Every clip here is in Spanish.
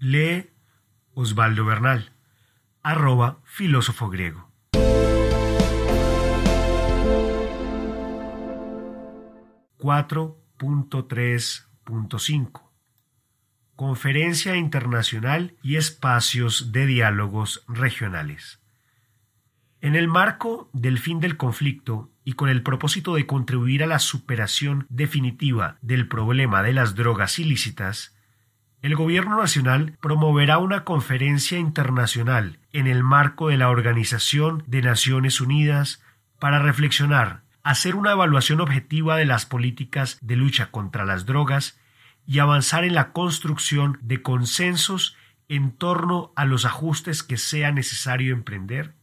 Lee Osvaldo Bernal, arroba filósofo griego. .3.5 Conferencia Internacional y Espacios de Diálogos Regionales. En el marco del fin del conflicto y con el propósito de contribuir a la superación definitiva del problema de las drogas ilícitas, el Gobierno Nacional promoverá una conferencia internacional en el marco de la Organización de Naciones Unidas para reflexionar, hacer una evaluación objetiva de las políticas de lucha contra las drogas y avanzar en la construcción de consensos en torno a los ajustes que sea necesario emprender,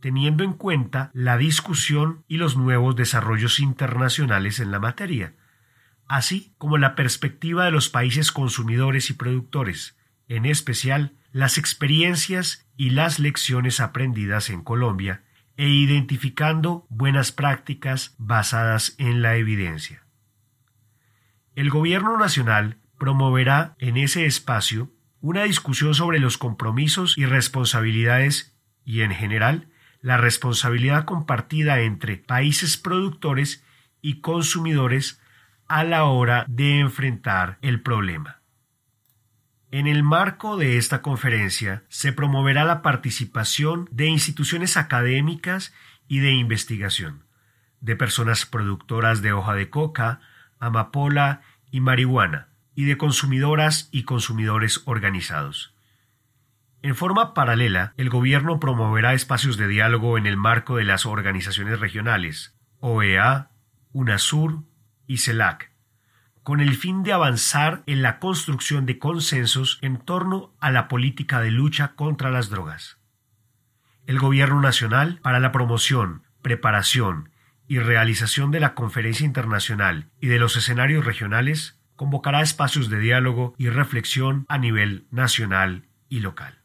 teniendo en cuenta la discusión y los nuevos desarrollos internacionales en la materia así como la perspectiva de los países consumidores y productores, en especial las experiencias y las lecciones aprendidas en Colombia, e identificando buenas prácticas basadas en la evidencia. El Gobierno Nacional promoverá en ese espacio una discusión sobre los compromisos y responsabilidades y, en general, la responsabilidad compartida entre países productores y consumidores a la hora de enfrentar el problema. En el marco de esta conferencia se promoverá la participación de instituciones académicas y de investigación, de personas productoras de hoja de coca, amapola y marihuana, y de consumidoras y consumidores organizados. En forma paralela, el Gobierno promoverá espacios de diálogo en el marco de las organizaciones regionales, OEA, UNASUR, y CELAC, con el fin de avanzar en la construcción de consensos en torno a la política de lucha contra las drogas. El Gobierno Nacional, para la promoción, preparación y realización de la conferencia internacional y de los escenarios regionales, convocará espacios de diálogo y reflexión a nivel nacional y local.